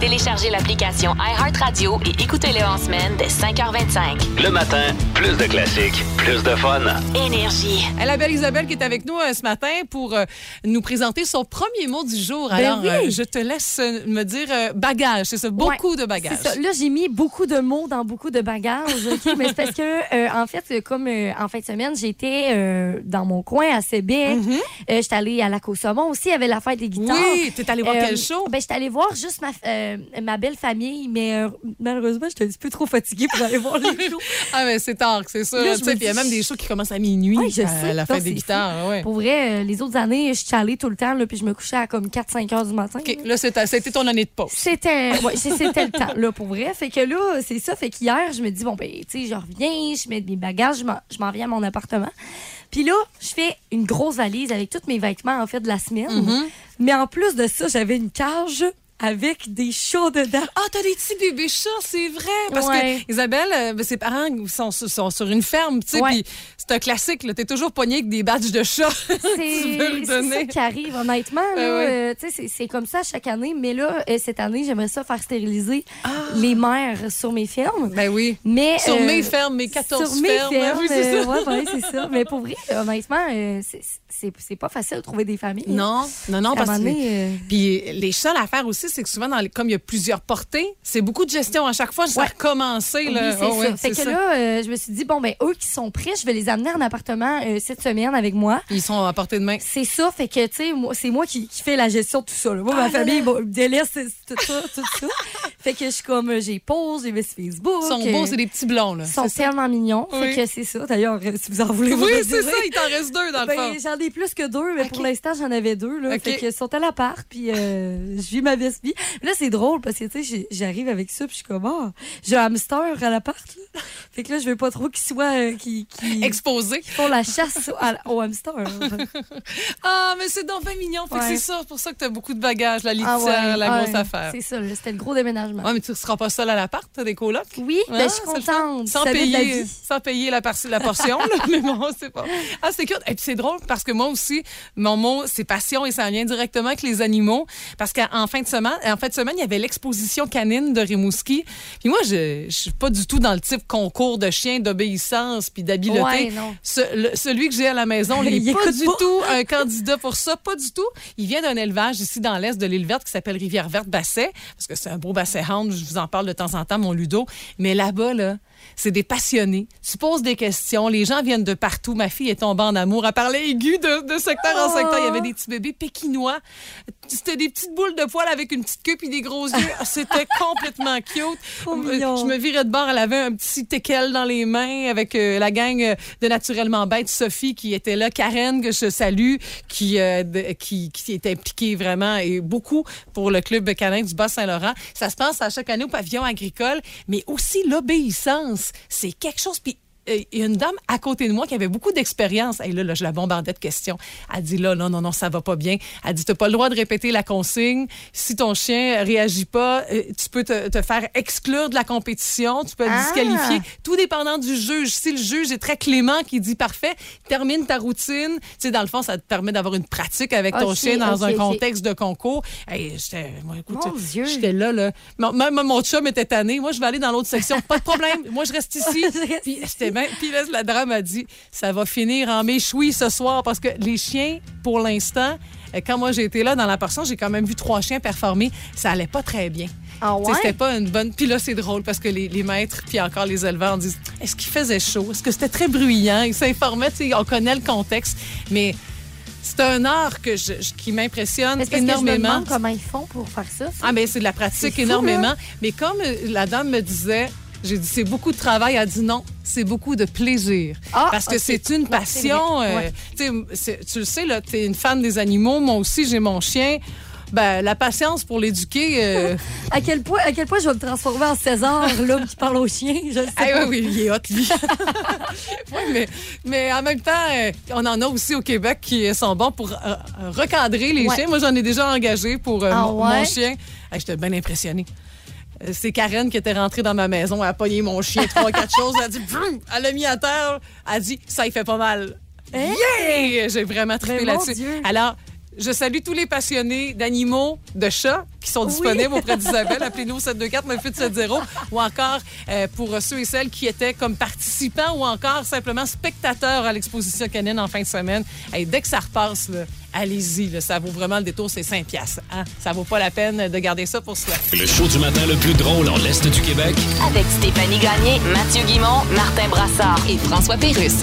Téléchargez l'application iHeartRadio et écoutez-le en semaine dès 5h25. Le matin, plus de classiques, plus de fun. Énergie. La belle Isabelle qui est avec nous euh, ce matin pour euh, nous présenter son premier mot du jour. Ben Alors, oui. euh, je te laisse euh, me dire euh, bagage, c'est ça, beaucoup Ouais, de bagages. Ça. Là, j'ai mis beaucoup de mots dans beaucoup de bagages. Mais c'est parce que, euh, en fait, comme euh, en fin de semaine, j'étais euh, dans mon coin à Sébec. Euh, j'étais allée à la Saumon aussi. Il y avait la fête des guitares. Oui, t'es allé voir Euh, quel show? Ben, j'étais allée voir juste ma, euh, ma belle famille, mais euh, malheureusement, j'étais un petit peu trop fatiguée pour aller voir les shows. Ah, mais c'est tard, c'est ça. Là, Puis il y a même des shows qui commencent à minuit Oui, je à sais. la Non, fête des guitares. Ouais. Pour vrai, euh, les autres années, je suis allée tout le temps, là, puis je me couchais à comme 4-5 heures du matin. OK, là, c'était ton année de pause. C'était ouais, c'était le temps, là, pour vrai. Fait que là, c'est ça. Fait qu'hier, je me dis, bon, ben, tu sais, je reviens, je mets mes bagages, je m'en- je m'en viens à mon appartement. Puis là, je fais une grosse valise avec tous mes vêtements, en fait, de la semaine. Mm-hmm. Mais en plus de ça, j'avais une cage avec des chats dedans. Ah, t'as des petits bébés chats, c'est vrai. Parce Ouais. que Isabelle, euh, ben, ses parents sont, sur- sont sur une ferme, tu sais, puis c'est un classique, là. T'es toujours pogné avec des badges de chat. tu veux le C'est ça qui arrive, honnêtement. Ouais, ouais. Euh, c'est- comme ça chaque année. Mais là, euh, cette année, j'aimerais ça faire stériliser Ah. les mères sur mes fermes. Ben oui. Mais, Sur euh, mes fermes, mes 14 sur mes fermes. fermes, oui, c'est euh, ça. ouais, ouais, c'est ça. Mais pour vrai, honnêtement, c'est- pas facile de trouver des familles. Non, non, non, parce que. Puis les chats, l'affaire aussi, c'est que souvent, dans les- comme il y a plusieurs portées, c'est beaucoup de gestion à chaque fois. Ça Ouais. a recommencé. Oui, c'est Oh, ça. Fait que ça. là, euh, je me suis dit, bon, ben, eux qui sont prêts, je vais les amener en appartement euh, cette semaine avec moi. Ils sont à portée de main. C'est ça, fait que, tu sais, moi, c'est moi qui, qui fais la gestion de tout ça. là. Moi, Ah ma là famille bon, délaisse tout ça, tout ça. fait que je suis comme, euh, j'ai pause, j'ai mis Facebook. Ils sont beaux, c'est des petits blonds. Là. Ils sont ça? tellement mignons. Oui. Fait que c'est ça. D'ailleurs, si vous en voulez, vous Oui, c'est ça. Il t'en reste deux, dans le Ben, fond. j'en ai plus que deux, mais pour l'instant, j'en avais deux. Là. Fait que sont à l'appart, puis euh, je vis ma Là, c'est drôle parce que, tu sais, j'arrive avec ça, puis je suis comme, ah, j'ai un hamster à l'appart. là. Fait que là, je veux pas trop qu'ils soient, euh, qui, Exposé. qui font la chasse au, au hamster. Ah, mais c'est donc bien mignon. Fait que Ouais. c'est ça, pour ça que t'as beaucoup de bagages, la litière, Ah ouais, la ouais, grosse affaire. C'est ça, c'était le gros déménagement. Ouais, mais tu seras pas seule à l'appart, t'as des colocs? Oui, ben, Ah, je suis contente. Sans payer, sans payer la, la portion, là, mais bon, c'est pas. Ah, c'est cute. Et puis c'est drôle parce que moi aussi, mon mot, c'est passion et ça vient directement avec les animaux. Parce qu'en fin de semaine, en de semaine, il y avait l'exposition canine de Rimouski. Puis moi, je, je suis pas du tout dans le type concours de chiens d'obéissance puis d'habileté. Ouais. Ce- celui que j'ai à la maison, il Il n'est pas du pas. tout un candidat pour ça, pas du tout. Il vient d'un élevage ici dans l'est de l'île verte qui s'appelle Rivière-Verte-Basset, parce que c'est un beau basset hound, je vous en parle de temps en temps, mon Ludo. Mais là-bas, là, c'est des passionnés. Tu poses des questions, les gens viennent de partout. Ma fille est tombée en amour. Elle parlait aigu de, de secteur en Oh. secteur. Il y avait des petits bébés pékinois. C'était des petites boules de poils avec une petite queue puis des gros yeux. C'était complètement cute. Mignon. Je me virais de bord. Elle avait un petit teckel dans les mains avec euh, la gang de Naturellement Bête, Sophie, qui était là, Karen, que je salue, qui, euh, de- qui, qui est impliquée vraiment et beaucoup pour le club canin du Bas-Saint-Laurent. Ça se passe à chaque année au pavillon agricole, mais aussi l'obéissance. C'est quelque chose. Puis il y a une dame à côté de moi qui avait beaucoup d'expérience. Et là, là, je la bombardais de questions. Elle dit là, non, non, non, ça va pas bien. Elle dit, t'as pas le droit de répéter la consigne. Si ton chien réagit pas, euh, tu peux te, te faire exclure de la compétition. Tu peux être Ah! disqualifié. Tout dépendant du juge. Si le juge est très clément, qui dit parfait, termine ta routine. Tu sais, dans le fond, ça te permet d'avoir une pratique avec ton chien dans un contexte de concours. Hey, j'étais, moi, écoute, j'étais là, là. Même mon chum était tanné. Moi, je vais aller dans l'autre section. Pas de problème. Moi, je reste ici. Puis c'était Puis là, la drame a dit, ça va finir en méchoui ce soir parce que les chiens, pour l'instant, euh, quand moi j'ai été là dans la portion, j'ai quand même vu trois chiens performer. Ça allait pas très bien. Ah ouais? C'était pas une bonne. Puis là, c'est drôle parce que les, les maîtres, puis encore les éleveurs disent est-ce qu'il faisait chaud? Est-ce que c'était très bruyant? Ils s'informaient, on connaît le contexte. Mais c'est un art que je, qui m'impressionne Est-ce que je me énormément. demande comment ils font pour faire ça? Ah, ben c'est de la pratique fou, énormément. là. Mais comme euh, la dame me disait, j'ai dit c'est beaucoup de travail. Elle a dit non, c'est beaucoup de plaisir. Ah, Parce que c'est une passion. euh, Ouais. tu le sais, tu es une fan des animaux. Moi aussi, j'ai mon chien. Ben, la patience pour l'éduquer. euh, À quel point, à quel point je vais me transformer en César, l'homme qui parle aux chiens? Je le sais Ah pas. oui, oui, il est hot, lui. Oui, mais, mais en même temps, euh, on en a aussi au Québec qui sont bons pour euh, recadrer les Ouais. chiens. Moi, j'en ai déjà engagé pour Ah mon, mon chien. J'étais bien impressionnée. Euh, C'est Karen qui était rentrée dans ma maison. Elle a pogné mon chien, trois, quatre choses. Elle a dit, Vroom! elle l'a mis à terre. Elle a dit, ça, il fait pas mal. Yeah! J'ai vraiment trippé Hein? Là-dessus. Alors, Je salue tous les passionnés d'animaux, de chats qui sont disponibles auprès d'Isabelle. Appelez-nous au 724 9870 ou encore euh, pour ceux et celles qui étaient comme participants ou encore simplement spectateurs à l'exposition canine en fin de semaine. Hey, dès que ça repasse, allez-y. ça vaut vraiment le détour, c'est 5 piastres. Hein? Ça vaut pas la peine de garder ça pour soi. Le show du matin le plus drôle en l'Est du Québec. Avec Stéphanie Gagné, Mathieu Guimont, Martin Brassard et François Pérusse.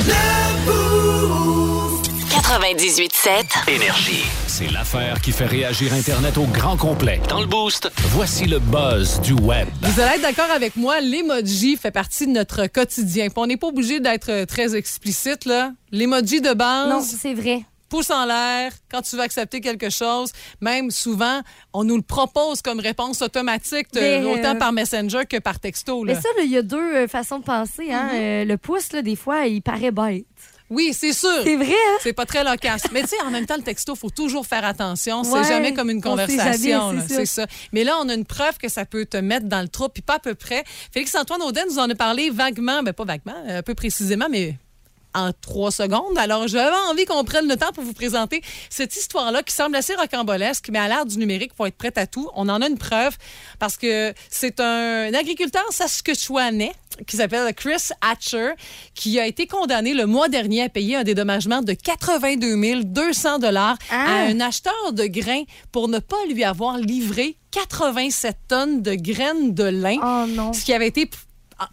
98.7. Énergie. C'est l'affaire qui fait réagir Internet au grand complet. Dans le boost, voici le buzz du web. Vous allez être d'accord avec moi, l'emoji fait partie de notre quotidien. Puis on n'est pas obligé d'être euh, très explicite, là. L'emoji de base. Non, c'est vrai. pouce en l'air quand tu veux accepter quelque chose. Même souvent, on nous le propose comme réponse automatique, euh, autant par Messenger que par texto. là. Mais ça, il y a deux euh, façons de penser. Hein? Euh, le pouce, là, des fois, il paraît bête. Oui, c'est sûr. C'est vrai, hein? C'est pas très loquace. Mais tu sais, en même temps, le texto, faut toujours faire attention. C'est Ouais, jamais comme une conversation. c'est ça. Mais là, on a une preuve que ça peut te mettre dans le trou, puis pas à peu près. Félix-Antoine Audin nous en a parlé vaguement, ben pas vaguement, un peu précisément, mais en trois secondes. Alors, j'avais envie qu'on prenne le temps pour vous présenter cette histoire-là qui semble assez rocambolesque, mais à l'ère du numérique, il faut être prêt à tout. On en a une preuve parce que c'est un agriculteur saskatchewanais qui s'appelle Chris Hatcher, qui a été condamné le mois dernier à payer un dédommagement de 82 200 dollars Ah. à un acheteur de grains pour ne pas lui avoir livré 87 tonnes de graines de lin Oh non. ce qui avait été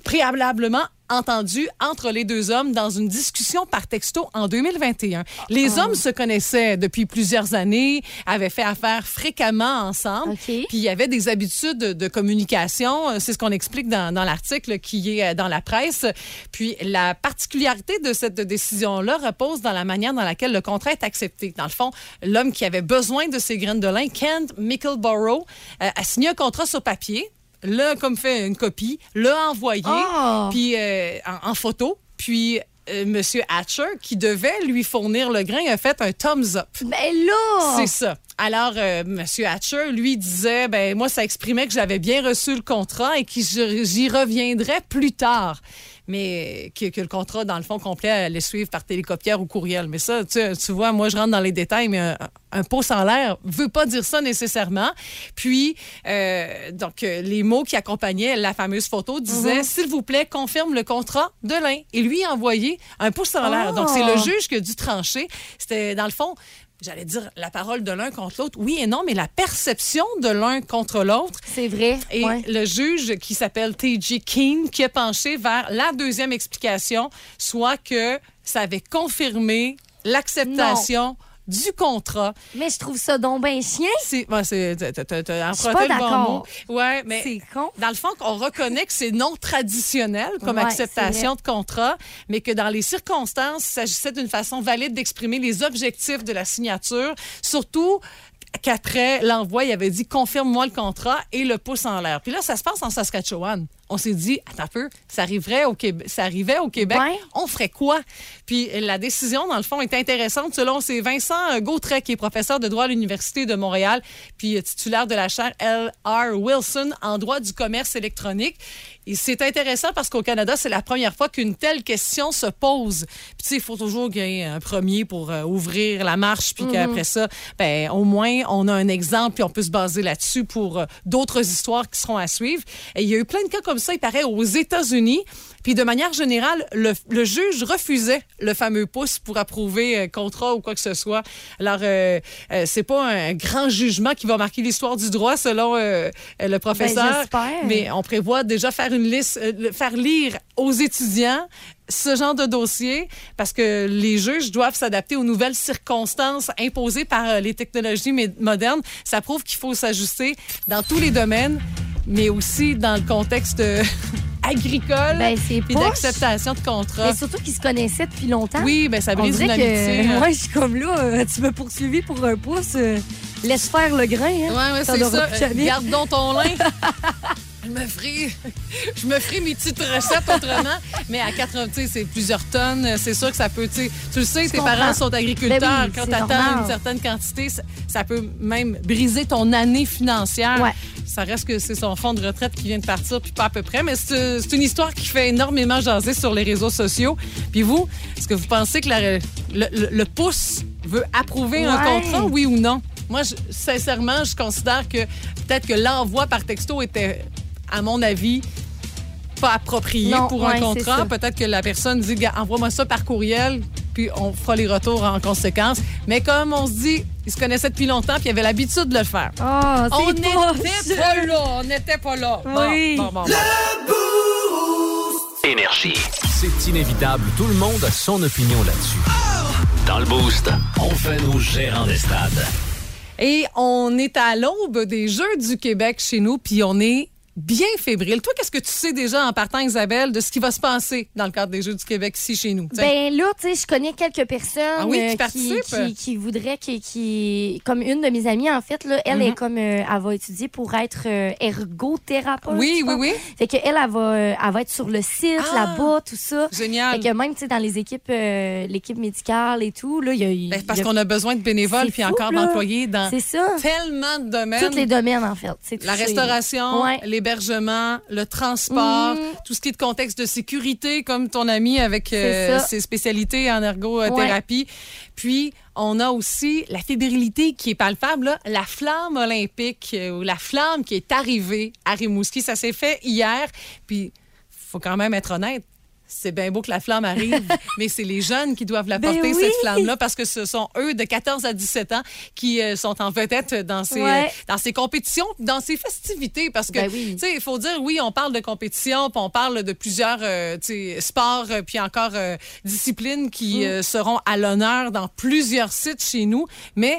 préalablement entendu entre les deux hommes dans une discussion par texto en 2021. Les Ah. hommes se connaissaient depuis plusieurs années, avaient fait affaire fréquemment ensemble, OK. puis il y avait des habitudes de, de communication, Euh, c'est ce qu'on explique dans, dans l'article qui est euh, dans la presse. Puis la particularité de cette décision-là repose dans la manière dans laquelle le contrat est accepté. Dans le fond, l'homme qui avait besoin de ces graines de lin, Kent Mickleborough, euh, a signé un contrat sur papier l'a comme fait une copie, l'a envoyé Oh! puis euh, en, en photo, puis euh, Monsieur Hatcher, qui devait lui fournir le grain, a fait un thumbs up. Ben là! C'est ça. Alors, euh, Monsieur Hatcher, lui, disait, ben moi, ça exprimait que j'avais bien reçu le contrat et que j'y reviendrais plus tard. Mais que, que le contrat, dans le fond, complet, allait suivre par télécopière ou courriel. Mais ça, tu, tu vois, moi, je rentre dans les détails, mais un, un pouce en l'air veut pas dire ça nécessairement. Puis, euh, donc, les mots qui accompagnaient la fameuse photo disaient, s'il vous plaît, confirme le contrat de l'un. Et lui envoyé un pouce en l'air. Donc, c'est le Oh. juge qui a dû trancher. C'était, dans le fond, j'allais dire la parole de l'un contre l'autre. Oui et non, mais la perception de l'un contre l'autre. C'est vrai. Et ouais. le juge qui s'appelle T.J. King, qui a penché vers la deuxième explication, soit que ça avait confirmé l'acceptation du contrat. Mais je trouve ça donc ben chien. C'est, ouais, c'est, t'as- emprunté le bon mot. Ouais, mais C'est con. dans le fond, on reconnaît que c'est non traditionnel comme Ouais, acceptation de contrat, mais que dans les circonstances, il s'agissait d'une façon valide d'exprimer les objectifs de la signature, surtout qu'après l'envoi, il avait dit confirme-moi le contrat et le pouce en l'air. Puis là, ça se passe en Saskatchewan. On s'est dit, attends un peu, ça arriverait au Québec, ça arrivait au Québec, Ouais. on ferait quoi? Puis la décision, dans le fond, est intéressante selon c'est Vincent Gautret, qui est professeur de droit à l'Université de Montréal, puis titulaire de la chaire L.R. Wilson en droit du commerce électronique. Et c'est intéressant parce qu'au Canada, c'est la première fois qu'une telle question se pose. Puis tu sais, il faut toujours qu'il y ait un premier pour euh, ouvrir la marche, puis qu'après ça, ben au moins, on a un exemple, puis on peut se baser là-dessus pour euh, d'autres histoires qui seront à suivre. Et il y a eu plein de cas comme ça, il paraît, aux États-Unis. Puis de manière générale, le, le juge refusait le fameux pouce pour approuver un contrat ou quoi que ce soit. Alors, euh, euh, c'est pas un grand jugement qui va marquer l'histoire du droit selon euh, le professeur. Ben, mais on prévoit déjà faire une liste, euh, faire lire aux étudiants ce genre de dossier parce que les juges doivent s'adapter aux nouvelles circonstances imposées par euh, les technologies modernes. Ça prouve qu'il faut s'ajuster dans tous les domaines, mais aussi dans le contexte euh, agricole Ben, puis d'acceptation de contrat. Mais surtout qu'ils se connaissaient depuis longtemps. Oui, ben ça brise une amitié. que hein. moi, je suis comme là, euh, tu m'as poursuivi pour un pouce. euh, laisse faire le grain. Hein. Ouais, ouais, c'est ça. Garde donc ton lin. Je me ferai, je me ferai mes petites recettes autrement, mais à 80, tu sais, c'est plusieurs tonnes. C'est sûr que ça peut, tu le sais, tes comprends. parents sont agriculteurs. Ben oui, Quand tu attends une certaine quantité, ça, ça peut même briser ton année financière. Ouais. Ça reste que c'est son fonds de retraite qui vient de partir, puis pas à peu près. Mais c'est une histoire qui fait énormément jaser sur les réseaux sociaux. Puis vous, est-ce que vous pensez que la- le, le- le pouce veut approuver un contrat, oui ou non? Moi, je- sincèrement, je considère que peut-être que l'envoi par texto était, à mon avis, pas approprié Non, pour ouais, un contrat. Peut-être que la personne dit, envoie-moi ça par courriel, puis on fera les retours en conséquence. Mais comme on se dit, ils se connaissaient depuis longtemps, puis ils avaient l'habitude de le faire. Oh, On n'était pas là, on n'était pas là. Bon, Oui. bon, bon, bon. Énergie. C'est inévitable. Tout le monde a son opinion là-dessus. Dans le Boost, on fait nos gérants des stades. Et on est à l'aube des Jeux du Québec chez nous, puis on est bien fébrile. Toi, qu'est-ce que tu sais déjà en partant, Isabelle, de ce qui va se passer dans le cadre des Jeux du Québec ici chez nous? Tiens? Ben là, tu sais, je connais quelques personnes Ah oui, qui euh, qui, participent? qui, qui voudraient, qui, qui, comme une de mes amies, en fait, là, elle Mhm. est comme, euh, elle va étudier pour être euh, ergothérapeute. oui, oui, oui. Fait que elle, elle va, euh, elle va être sur le site, Ah! là-bas, tout ça. Génial. Fait que même, tu sais, dans les équipes, l'équipe médicale et tout, là, il y a... Ben, parce qu'on a besoin de bénévoles puis fou, encore d'employés dans ça. tellement de domaines. Tous les domaines, en fait. La restauration, Ouais. L'hébergement, le transport, Mhm. tout ce qui est de contexte de sécurité, comme ton ami avec euh, ses spécialités en ergothérapie. Puis, on a aussi la fébrilité qui est palpable, là, la flamme olympique euh, ou la flamme qui est arrivée à Rimouski. Ça s'est fait hier. Puis, faut quand même être honnête. C'est bien beau que la flamme arrive, mais c'est les jeunes qui doivent la Ben porter, oui. cette flamme-là, parce que ce sont eux de 14 à 17 ans qui euh, sont en vedette dans ces, Ouais. dans ces compétitions, dans ces festivités. Parce que, Ben oui. tu sais, il faut dire, oui, on parle de compétition, puis on parle de plusieurs euh, sports, euh, puis encore euh, disciplines qui Mm. seront à l'honneur dans plusieurs sites chez nous, mais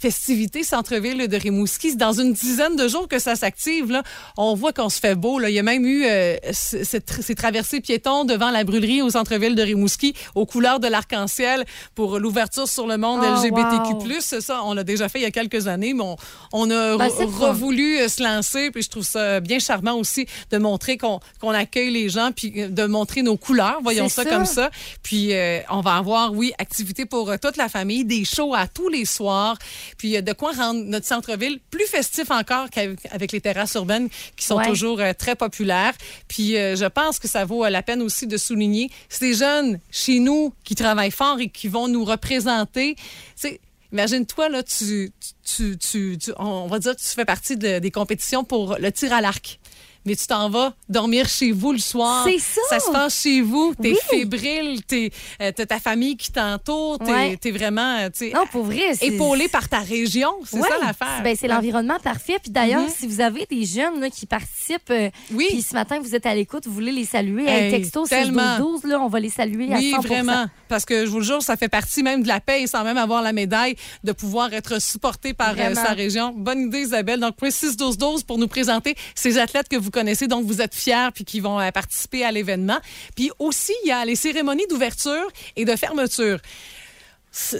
festivités centre-ville de Rimouski, c'est dans une dizaine de jours que ça s'active. Là. On voit qu'on se fait beau. Là. Il y a même eu euh, ces traversées piétons devant la brûlerie au centre-ville de Rimouski aux couleurs de l'arc-en-ciel pour l'ouverture sur le monde Oh, LGBTQ+. wow. Ça, on l'a déjà fait il y a quelques années, mais on, on a Ben, revoulu euh, se lancer. Puis je trouve ça bien charmant aussi de montrer qu'on accueille les gens, puis euh, de montrer nos couleurs. Voyons ça, comme ça. Puis euh, on va avoir, oui, activités pour toute la famille, des shows à tous les soirs. Puis de quoi rendre notre centre-ville plus festif encore qu'avec avec les terrasses urbaines qui sont Ouais. toujours euh, très populaires. Puis euh, je pense que ça vaut la peine aussi de souligner ces jeunes chez nous qui travaillent fort et qui vont nous représenter. C'est Imagine-toi, là, tu, tu, tu, tu- on va dire que tu fais partie de- des compétitions pour le tir à l'arc. Mais tu t'en vas dormir chez vous le soir. C'est ça. Ça se passe chez vous. T'es Oui. fébrile. T'es, euh, t'as ta famille qui t'entoure. T'es, Ouais. t'es vraiment, euh, Non, pour vrai, épaulé par ta région. C'est Ouais. ça l'affaire. Ben, c'est l'environnement parfait. Puis d'ailleurs, Mhm. si vous avez des jeunes là, qui participent, euh, Oui. puis ce matin, vous êtes à l'écoute, vous voulez les saluer, Hey, hey, texto tellement. 12 là, on va les saluer à Oui, 100 vraiment. Parce que je vous le jure, ça fait partie même de la paix sans même avoir la médaille de pouvoir être supporté par euh, sa région. Bonne idée, Isabelle. Donc, point 6-12-12 pour nous présenter ces athlètes que vous connaissez, donc vous êtes fiers puis qui vont euh, participer à l'événement. Puis aussi, il y a les cérémonies d'ouverture et de fermeture.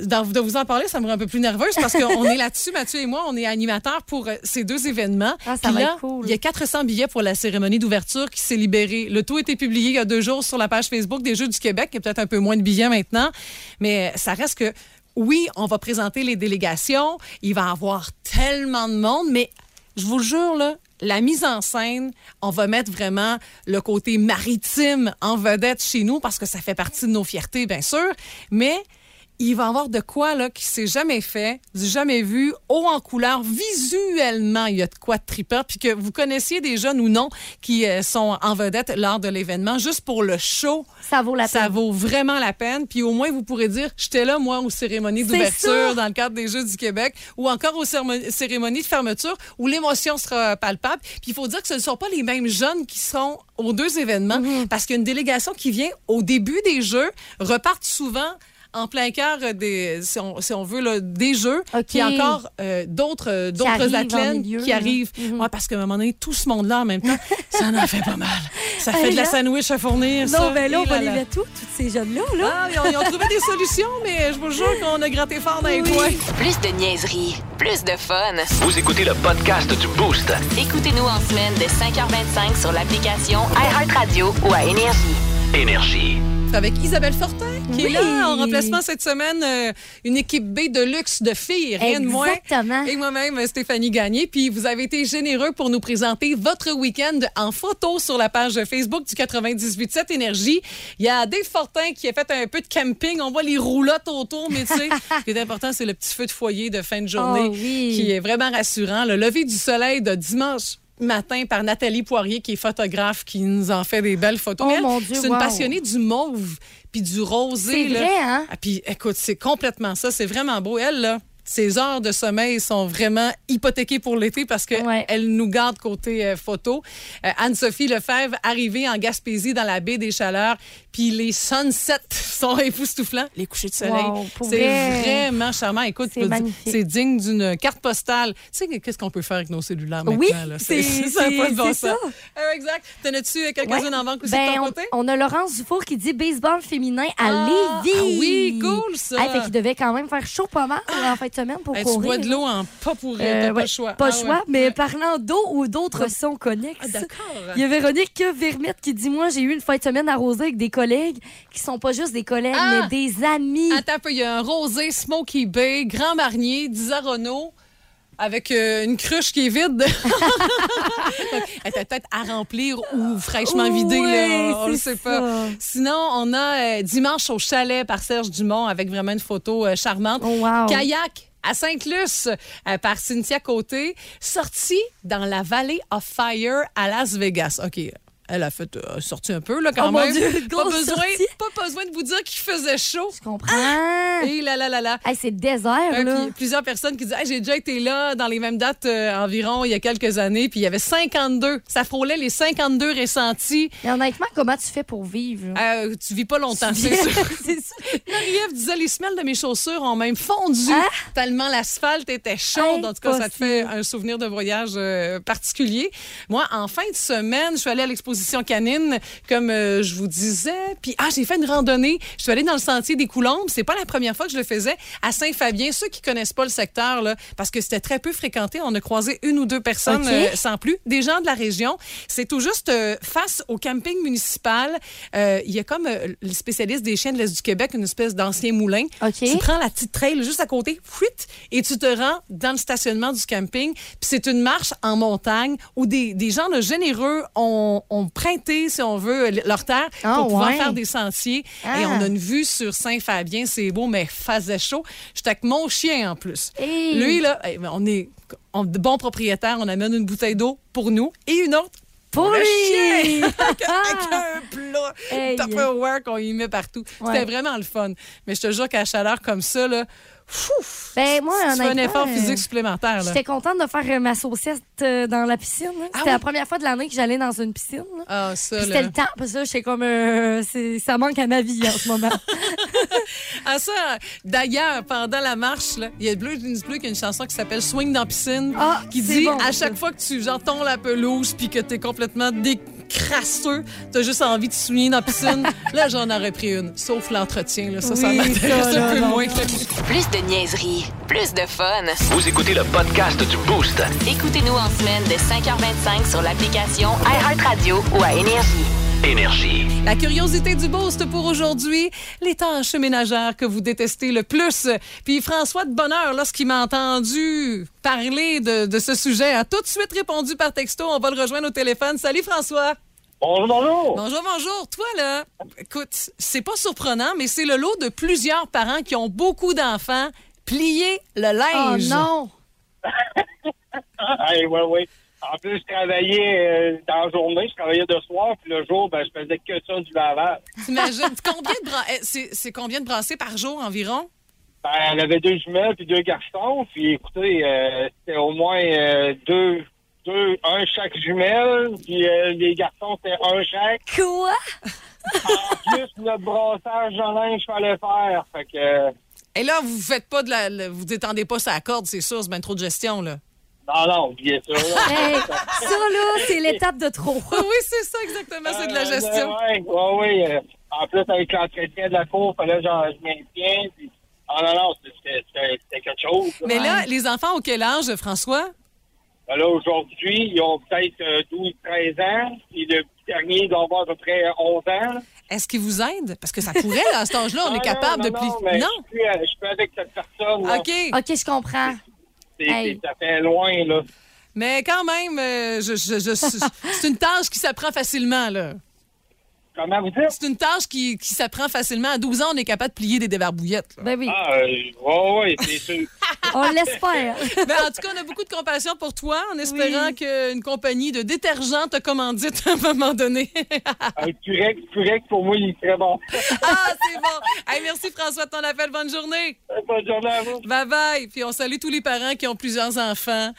De vous en parler, ça me rend un peu plus nerveuse parce qu'on est là-dessus, Mathieu et moi, on est animateurs pour euh, ces deux événements. Ah, ça Puis va là, être cool. Il y a 400 billets pour la cérémonie d'ouverture qui s'est libérée. Le tout a été publié il y a deux jours sur la page Facebook des Jeux du Québec. Il y a peut-être un peu moins de billets maintenant, mais ça reste que oui, on va présenter les délégations. Il va y avoir tellement de monde, mais je vous le jure, là, la mise en scène, on va mettre vraiment le côté maritime en vedette chez nous parce que ça fait partie de nos fiertés, bien sûr. Mais il va y avoir de quoi là qui s'est jamais fait, du jamais vu, haut en couleur, visuellement, il y a de quoi de trippant, puis que vous connaissiez des jeunes ou non qui euh, sont en vedette lors de l'événement, juste pour le show. Ça vaut la Ça peine. vaut vraiment la peine. Puis au moins, vous pourrez dire, j'étais là, moi, aux cérémonies d'ouverture ça. dans le cadre des Jeux du Québec ou encore aux cérémonies de fermeture où l'émotion sera palpable. Puis il faut dire que ce ne sont pas les mêmes jeunes qui sont aux deux événements Mm-hmm. parce qu'il y a une délégation qui vient au début des Jeux, repartent souvent en plein cœur des, si on, si on veut, là, des jeux. OK. Puis encore euh, d'autres euh, d'autres athlètes milieu, qui là. arrivent. Ouais, parce qu'à un moment donné, tout ce monde-là en même temps, ça en fait pas mal. Ça fait de la sandwich à fournir. ça. Non, ben là, on va les mettre où, tous ces jeunes-là? Là? Ah, ils, ont, ils ont trouvé des solutions, mais je vous jure qu'on a gratté fort dans les Oui. coins. Plus de niaiserie, plus de fun. Vous écoutez le podcast du Boost. Écoutez-nous en semaine de 5h25 sur l'application iHeartRadio ou à Énergie. Énergie. C'est avec Isabelle Fortin qui est là en remplacement cette semaine. euh, une équipe B de luxe de filles, rien de moins. Exactement. Et moi-même, Stéphanie Gagné. Puis vous avez été généreux pour nous présenter votre week-end en photo sur la page Facebook du 98.7 Énergie. Il y a Dave Fortin qui a fait un peu de camping. On voit les roulottes autour, mais tu sais, ce qui est important, c'est le petit feu de foyer de fin de journée Oh oui. qui est vraiment rassurant. Le lever du soleil de dimanche matin par Nathalie Poirier, qui est photographe, qui nous en fait des belles photos. Oh c'est une wow. passionnée du mauve puis du rosé. C'est vrai, hein? Ah, puis écoute, c'est complètement ça. C'est vraiment beau. Elle, là, ses heures de sommeil sont vraiment hypothéquées pour l'été parce qu'elle Ouais. nous garde côté euh, photo. Euh, Anne-Sophie Lefebvre, arrivée en Gaspésie dans la baie des Chaleurs, puis les sunsets sont époustouflants. Les couchers de soleil, Wow, c'est vrai. vraiment charmant. Écoute, C'est digne d'une carte postale. Tu sais, qu'est-ce qu'on peut faire avec nos cellulaires Oui, maintenant? là? c'est- ça bon ça. Euh, exact. T'en as-tu quelques-unes Ouais. en banque aussi Ben, de ton on, côté? on a Laurence Dufour qui dit baseball féminin à Ah, Lévis. ah oui, cool, ça. Hey, fait qu'il devait quand même faire chaud pas mal en de semaine pour Hey, tu bois de l'eau en pas pour Euh, pas choix. Pas Ah ouais. choix, mais Ouais. parlant d'eau ou d'autres sons connexes. Ah, d'accord. Il y a Véronique Vermette qui dit Moi, j'ai eu une fin de semaine arrosée avec des collègues qui sont pas juste des collègues, Ah! mais des amis. Attends un peu, il y a un rosé Smoky Bay, Grand Marnier, Disaronno, avec euh, une cruche qui est vide. Elle était peut-être à remplir ou fraîchement vidée, là, on c'est sait pas. Sinon, on a euh, Dimanche au chalet par Serge Dumont avec vraiment une photo euh, charmante. Oh, wow. Kayak à Sainte-Luce euh, par Cynthia Côté, sortie dans la Valley of Fire à Las Vegas. OK. Elle a fait euh, sorti un peu là quand Oh, mon même. Dieu, pas besoin, sortie. pas besoin de vous dire qu'il faisait chaud. Tu comprends? Et là là là là. Hey, c'est désert, Euh, là. plusieurs personnes qui disent Hey, j'ai déjà été là dans les mêmes dates euh, environ il y a quelques années puis il y avait 52 ça frôlait les 52 ressentis Mais honnêtement, comment tu fais pour vivre? Euh, tu vis pas longtemps c'est sûr. Marie-Ève disait les semelles de mes chaussures ont même fondu Hein? tellement l'asphalte était chaude. En tout cas, ça te fait un souvenir de voyage euh, particulier. Moi, en fin de semaine, je suis allée à l'exposition canine, comme euh, je vous disais. Puis, ah, j'ai fait une randonnée. Je suis allée dans le sentier des Coulombes. C'est pas la première fois que je le faisais à Saint-Fabien. Ceux qui connaissent pas le secteur, là, parce que c'était très peu fréquenté, on a croisé une ou deux personnes euh, sans plus. Des gens de la région. C'est tout juste euh, face au camping municipal. Il y a comme le spécialiste des chiens de l'Est du Québec, une espèce d'ancien moulin. OK. Tu prends la petite trail juste à côté, et tu te rends dans le stationnement du camping. Puis c'est une marche en montagne où des, des gens là, généreux ont, ont prêté, si on veut, leur terre Ah, pour pouvoir ouais. faire des sentiers. Ah. Et on a une vue sur Saint-Fabien. C'est beau, mais faisait chaud. J'étais avec mon chien en plus. Hey. Lui, là, hey, on est on, de bons propriétaires. On amène une bouteille d'eau pour nous et une autre Pour le chien! avec, un plat Hey. Tupperware qu'on y met partout. Ouais. C'était vraiment le fun. Mais je te jure qu'à la chaleur comme ça, là, fouf, Ben, moi, tu fais un effort euh, physique supplémentaire. Là. J'étais contente de faire euh, ma saucisse euh, dans la piscine. là. C'était oui? la première fois de l'année que j'allais dans une piscine. là. Ah, ça, Puis là. C'était le temps, parce que j'étais comme. euh, c'est- ça manque à ma vie en ce moment. Ah, ça, d'ailleurs, pendant la marche, là, il y a Bleu Jeans Bleu qui a une chanson qui s'appelle Swing dans la piscine, Ah, qui c'est dit bon, à ça. chaque fois que tu genre, tombes la pelouse puis que t'es complètement décrasseux, t'as juste envie de swinguer dans la piscine. là, j'en aurais pris une. Sauf l'entretien, là. Ça, Oui, m'intéresse ça, un peu non. moins. Plus de niaiserie, plus de fun. Vous écoutez le podcast du Boost. Écoutez-nous en semaine de 5h25 sur l'application iHeartRadio ou à Énergie. Énergie. La curiosité du boost pour aujourd'hui, les tâches ménagères que vous détestez le plus. Puis François de Bonheur, lorsqu'il m'a entendu parler de, de ce sujet, a tout de suite répondu par texto. On va le rejoindre au téléphone. Salut François. Bonjour, bonjour. Bonjour, bonjour. Toi, là, écoute, c'est pas surprenant, mais c'est le lot de plusieurs parents qui ont beaucoup d'enfants. Plier le oh linge. non! Hey, ouais, ouais. En plus, je travaillais euh, dans la journée, je travaillais de soir, puis le jour, ben, je faisais que ça du lavage. T'imagines combien de bra- eh, c'est, combien de brassées par jour environ? Ben, elle avait deux jumelles puis deux garçons, puis écoutez, euh, c'était au moins euh, deux, deux, un chaque jumelle, puis euh, les garçons, c'était un chaque. Quoi? En plus, le brassage de linge, fallait faire. Fait que, Et là, vous faites pas de la, vous détendez pas sa corde, c'est sûr, c'est bien trop de gestion, là. Non, non, oubliez ça. là. Hey, ça, là, c'est l'étape de trop. oui, c'est ça exactement, c'est de la Euh, gestion. Oui, oui, oui. euh, en plus, avec l'entretien de la cour, fallait que j'en- je maintiens. Puis... Ah non, non, c'était- quelque chose. Mais là, les enfants ont quel âge, François? Ben là, aujourd'hui, ils ont peut-être euh, 12-13 ans. Puis le petit dernier, doit avoir à peu près 11 ans. est-ce qu'il vous aide? Parce que ça pourrait, là, à cet âge-là, on est Ah, capable non, de non, non, mais Non? Je suis, euh, je suis avec cette personne. là. OK. OK, je comprends. C'est- Hey. c'est- Ça fait loin, là. Mais quand même, euh, je, je- je- c'est une tâche qui s'apprend facilement, là. Comment vous dites? C'est une tâche qui, qui s'apprend facilement. À 12 ans, on est capable de plier des débarbouillettes. là. Ben oui, Ah, euh, ouais, ouais, c'est sûr. on l'espère. Ben, en tout cas, on a beaucoup de compassion pour toi, en espérant qu'une compagnie de détergents te commandite à un moment donné. Un Purex, Purex, pour moi, il est très bon. ah, c'est bon. Hey, merci François de ton appel. Bonne journée. Bonne journée à vous. Bye bye. Puis on salue tous les parents qui ont plusieurs enfants,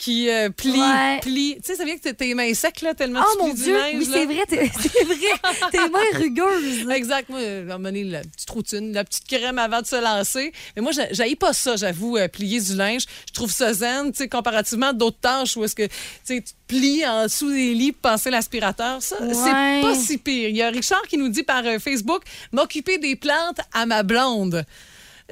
qui euh, Ouais. plient. Tu sais, ça vient que t'es mains secs, là, tellement Oh tu mon plies du Dieu, linge, oui, c'est vrai, c'est vrai. Tes mains rugueuses. Exact. Moi, euh, à un moment donné, la petite routine, la petite crème avant de se lancer. Mais moi, j'aille pas ça, j'avoue, euh, plier du linge. Je trouve ça zen, tu sais, comparativement à d'autres tâches où est-ce que, tu sais, tu te plies en dessous des lits pour passer l'aspirateur. Ça, Ouais. c'est pas si pire. Il y a Richard qui nous dit par euh, Facebook, m'occuper des plantes à ma blonde.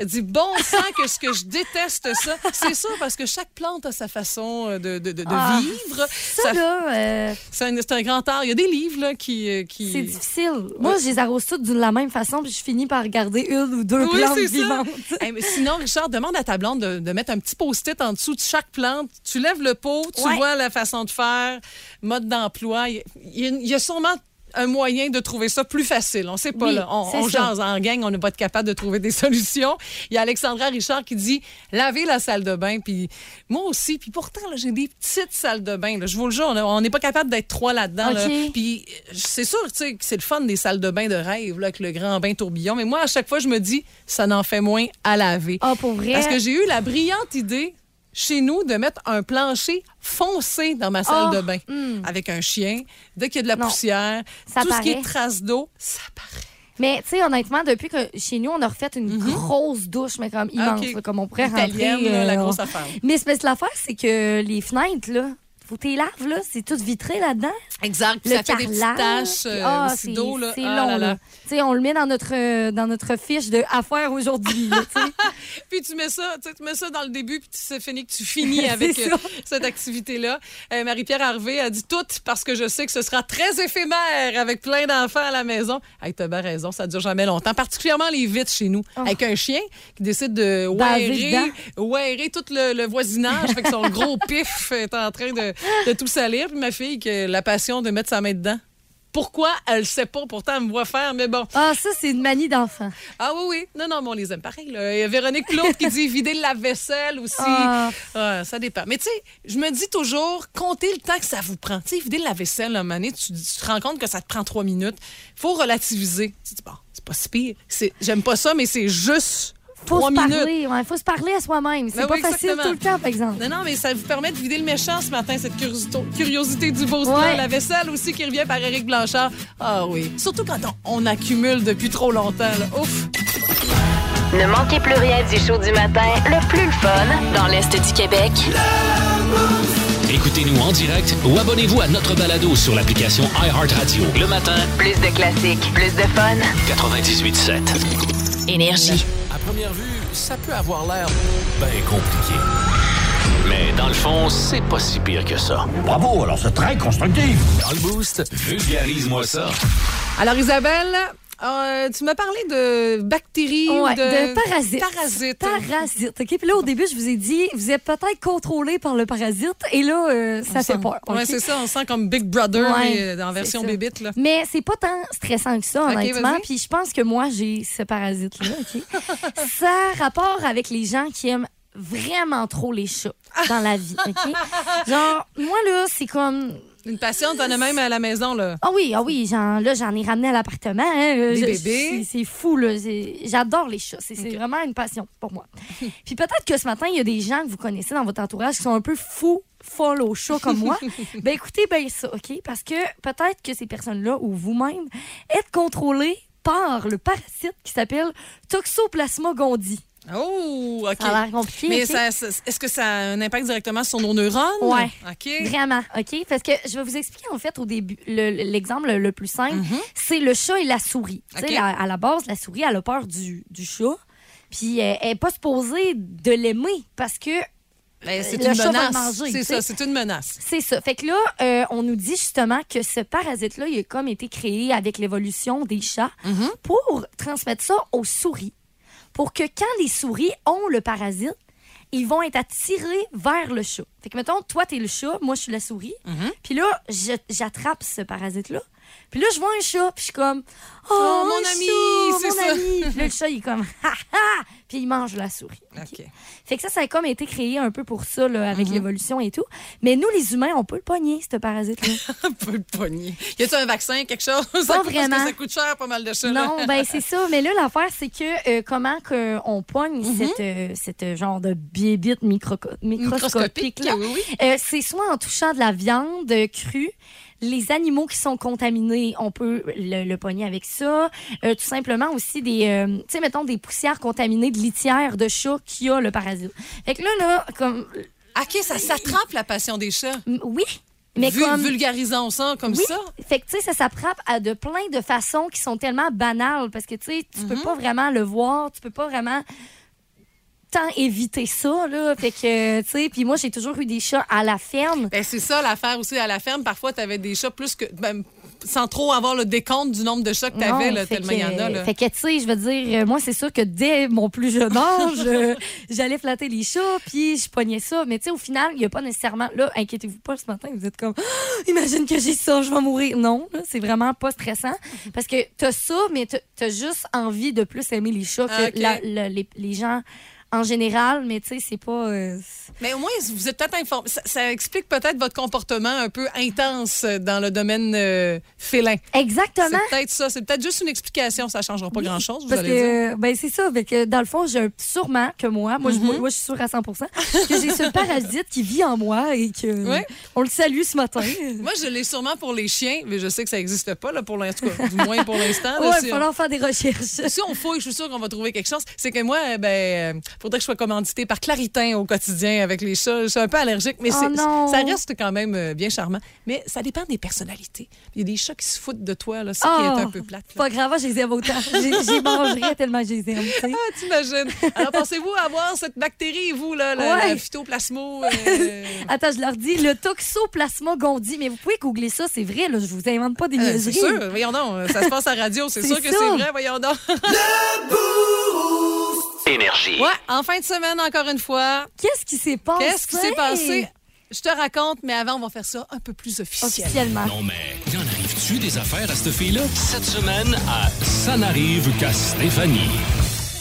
Elle dit bon sang que ce que je déteste ça. C'est ça parce que chaque plante a sa façon euh, de, de- de- de Ah, vivre. Ça, Ça- là, euh, C'est un, grand art. Il y a des livres là, qui, euh, qui... c'est difficile. Moi, je les arrose toutes de la même façon, puis je finis par garder une ou deux Oui, plantes vivantes. Hey, mais sinon, Richard, demande à ta blonde de, mettre un petit post-it en dessous de chaque plante. Tu lèves le pot, tu Ouais. vois la façon de faire, mode d'emploi. Il il y, a- il y a sûrement un moyen de trouver ça plus facile. On sait pas, Oui, là. On, on jase en gang, on n'est pas capable de trouver des solutions. Il y a Alexandra Richard qui dit laver la salle de bain. Puis moi aussi. Puis pourtant, là, j'ai des petites salles de bain. là. Je vous le jure, on n'est pas capable d'être trois là-dedans. là. Puis c'est sûr, tu sais, que c'est le fun des salles de bain de rêve, là, avec le grand bain tourbillon. Mais moi, à chaque fois, je me dis, ça n'en fait moins à laver. Ah, pour vrai? Parce que j'ai eu la brillante idée chez nous de mettre un plancher foncé dans ma salle Oh, de bain hmm. avec un chien. Dès qu'il y a de la Non. poussière, Ça tout ce qui est traces d'eau, ça paraît. Mais, tu sais, honnêtement, depuis que chez nous, on a refait une grosse douche, mais comme immense, Mhm. Là, comme on pourrait Italienne, rentrer. là, la euh, grosse affaire. Mais l'affaire, c'est que les fenêtres, là, faut que tu les laves, là, c'est tout vitré là-dedans. Exact. Le ça fait des petites taches euh, ah, aussi d'eau. C'est Ah long, là on le met dans notre, euh, dans notre fiche de affaires aujourd'hui. Puis tu mets ça, tu mets ça dans le début, puis c'est fini que tu finis avec euh, cette activité-là. Marie-Pierre Harvey a dit tout parce que je sais que ce sera très éphémère avec plein d'enfants à la maison. Hey, t'as bien raison, ça dure jamais longtemps. Particulièrement les vitres chez nous. Avec un chien qui décide de Baver wairer, wairer tout le, le voisinage. fait que son gros pif est en train de, de tout salir. Puis ma fille, qui a la passion de mettre sa main dedans. Pourquoi? Elle sait pas? Pourtant, elle me voit faire, mais bon. Ah, ça, c'est une manie d'enfant. Ah oui, oui. Non, non, mais on les aime pareil. Là. Il y a Véronique Claude qui dit vider la vaisselle aussi. Ah. Ah, ça dépend. Mais tu sais, je me dis toujours, comptez le temps que ça vous prend. Tu sais, vider la vaisselle, un moment donné, tu, tu te rends compte que ça te prend trois minutes. faut relativiser. Tu te dis, bon, c'est pas si pire. C'est- J'aime pas ça, mais c'est juste Faut se parler, ouais, faut se parler à soi-même. C'est Ben pas oui, facile tout le temps, par exemple. Non, non, mais ça vous permet de vider le méchant ce matin, cette curiosité, curiosité du beau Ouais. La vaisselle aussi qui revient par Éric Blanchard. Ah oui. Surtout quand on, on accumule depuis trop longtemps. là. Ouf. Ne manquez plus rien du show du matin, le plus le fun dans l'Est du Québec. Écoutez-nous en direct ou abonnez-vous à notre balado sur l'application iHeartRadio. Le matin, Plus de classiques, plus de fun. 98.7. Énergie. À première vue, ça peut avoir l'air bien compliqué. Mais dans le fond, c'est pas si pire que ça. Bravo, alors c'est très constructif. Dans le boost, vulgarise-moi ça. Alors, Isabelle, euh, tu m'as parlé de bactéries ou de... de parasites. Parasites. Parasites. OK? Puis là, au début, je vous ai dit, vous êtes peut-être contrôlé par le parasite. Et là, euh, ça fait peur. Oui, c'est ça. On sent comme Big Brother Ouais, mais, euh, en version bébite. Là. Mais c'est pas tant stressant que ça, OK, honnêtement. Puis je pense que moi, j'ai ce parasite-là. OK? ça a rapport avec les gens qui aiment vraiment trop les chats dans la vie. OK? Genre, moi, là, c'est comme. Une patiente, t'en as même à la maison. là. Ah oui, ah oui, j'en, là, j'en ai ramené à l'appartement. hein. Des bébés. C'est, fou, là. J'adore les chats. C'est, c'est vraiment une passion pour moi. Puis peut-être que ce matin, il y a des gens que vous connaissez dans votre entourage qui sont un peu fous, folles aux chats comme moi. ben écoutez bien ça, OK? Parce que peut-être que ces personnes-là ou vous-même êtes contrôlés par le parasite qui s'appelle Toxoplasma gondii. Oh, OK. Ça a l'air compliqué. Mais OK? ça- ça- est-ce que ça a un impact directement sur nos neurones? Ouais. OK. Vraiment, OK? Parce que je vais vous expliquer, en fait, au début, le- l'exemple le, plus simple, c'est le chat et la souris. Tu sais, à la base, la souris, elle a peur du, du chat. Puis euh, elle n'est pas supposée de l'aimer parce que Ben, c'est le une menace. C'est ça, c'est une menace. C'est ça. Fait que là, euh, on nous dit justement que ce parasite-là, il a comme été créé avec l'évolution des chats Mm-hmm. pour transmettre ça aux souris. Pour que quand les souris ont le parasite, ils vont être attirés vers le chat. Fait que, mettons, toi, t'es le chat, moi, je suis la souris. Mm-hmm. Puis là, j'attrape ce parasite-là. Puis là, je vois un chat, puis je suis comme, oh, Oh, mon ami, c'est mon ça. ami. Puis là, le chat, il est comme, ha ha, puis il mange la souris. OK? OK. Fait que ça, ça a comme été créé un peu pour ça, là, avec l'évolution et tout. Mais nous, les humains, on peut le pogner, ce parasite-là. Un peu le pogner. Y a-tu un vaccin, quelque chose? Ça coûte- vraiment. Parce que ça coûte cher, pas mal de chats. non, ben c'est ça. Mais là, l'affaire, c'est que euh, comment que on pogne Mm-hmm. cette, euh, cette euh, genre de bébite micro microscopique, là. oui, oui. Euh, c'est soit en touchant de la viande crue, les animaux qui sont contaminés, on peut le, le pogner avec ça. Euh, tout simplement aussi des, euh, tu sais, mettons des poussières contaminées de litière de chat qui a le parasite. Fait que là, là, comme, OK, ça s'attrape la passion des chats. oui, mais Vu- comme... Vulgarisons ça comme Oui. ça. Fait que, tu sais, ça s'attrape à de plein de façons qui sont tellement banales parce que, tu sais, tu peux pas vraiment le voir, tu peux pas vraiment tant éviter ça, là. Fait que, tu sais, puis moi, j'ai toujours eu des chats à la ferme. Ben, c'est ça l'affaire aussi à la ferme. Parfois, tu avais des chats plus que. ben, sans trop avoir le décompte du nombre de chats que tu avais, Non, là, fait tellement il y en a. Là. Fait que, tu sais, je veux dire, euh, moi, c'est sûr que dès mon plus jeune âge, euh, j'allais flatter les chats, puis je pognais ça. Mais, tu sais, au final, il n'y a pas nécessairement. Là, inquiétez-vous pas ce matin, vous êtes comme, imagine que j'ai ça, je vais mourir. Non, là, c'est vraiment pas stressant. Parce que t'as ça, mais t'as- t'as juste envie de plus aimer les chats que Ah, ok. la- la- les, les gens en général. Mais, tu sais, c'est pas. euh, Mais au moins, vous êtes peut-être informé. Ça, ça explique peut-être votre comportement un peu intense dans le domaine euh, félin. C'est Exactement. peut-être ça. C'est peut-être juste une explication. Ça ne changera pas grand-chose, vous Parce allez dire. que, ben, c'est ça. Fait que, dans le fond, j'ai sûrement que moi, moi, je, Mm-hmm. moi, je suis sûre à 100 que j'ai ce parasite qui vit en moi et que Ouais. on le salue ce matin. Moi, je l'ai sûrement pour les chiens, mais je sais que ça n'existe pas, là, pour l'instant. Du moins pour l'instant. si il va falloir faire des recherches. Si on fouille, je suis sûre qu'on va trouver quelque chose. C'est que moi, ben, euh, faudrait que je sois commanditée par Claritin au quotidien avec les chats. Je suis un peu allergique, mais Oh ça reste quand même euh, bien charmant. Mais ça dépend des personnalités. Il y a des chats qui se foutent de toi, là. Ça qui est Oh, un peu plate. là. Pas grave, je les aime autant. J'y mangerais tellement je les aime. tu sais. Ah, t'imagines. Alors, pensez-vous avoir cette bactérie, vous, là, la, Ouais. la phytoplasmo? euh, Attends, je leur dis le toxoplasma gondi. Mais vous pouvez googler ça, c'est vrai, là, je vous invente pas des euh, c'est sûr. Voyons donc. Ça se passe à radio. C'est sûr que c'est vrai. Voyons donc. Énergie. Ouais, en fin de semaine, encore une fois. Qu'est-ce qui s'est passé? Qu'est-ce qui s'est passé? Je te raconte, mais avant, on va faire ça un peu plus officiel. Officiellement. Non, mais y en arrive-tu des affaires à cette fille-là? Cette semaine, à Ça n'arrive qu'à Stéphanie.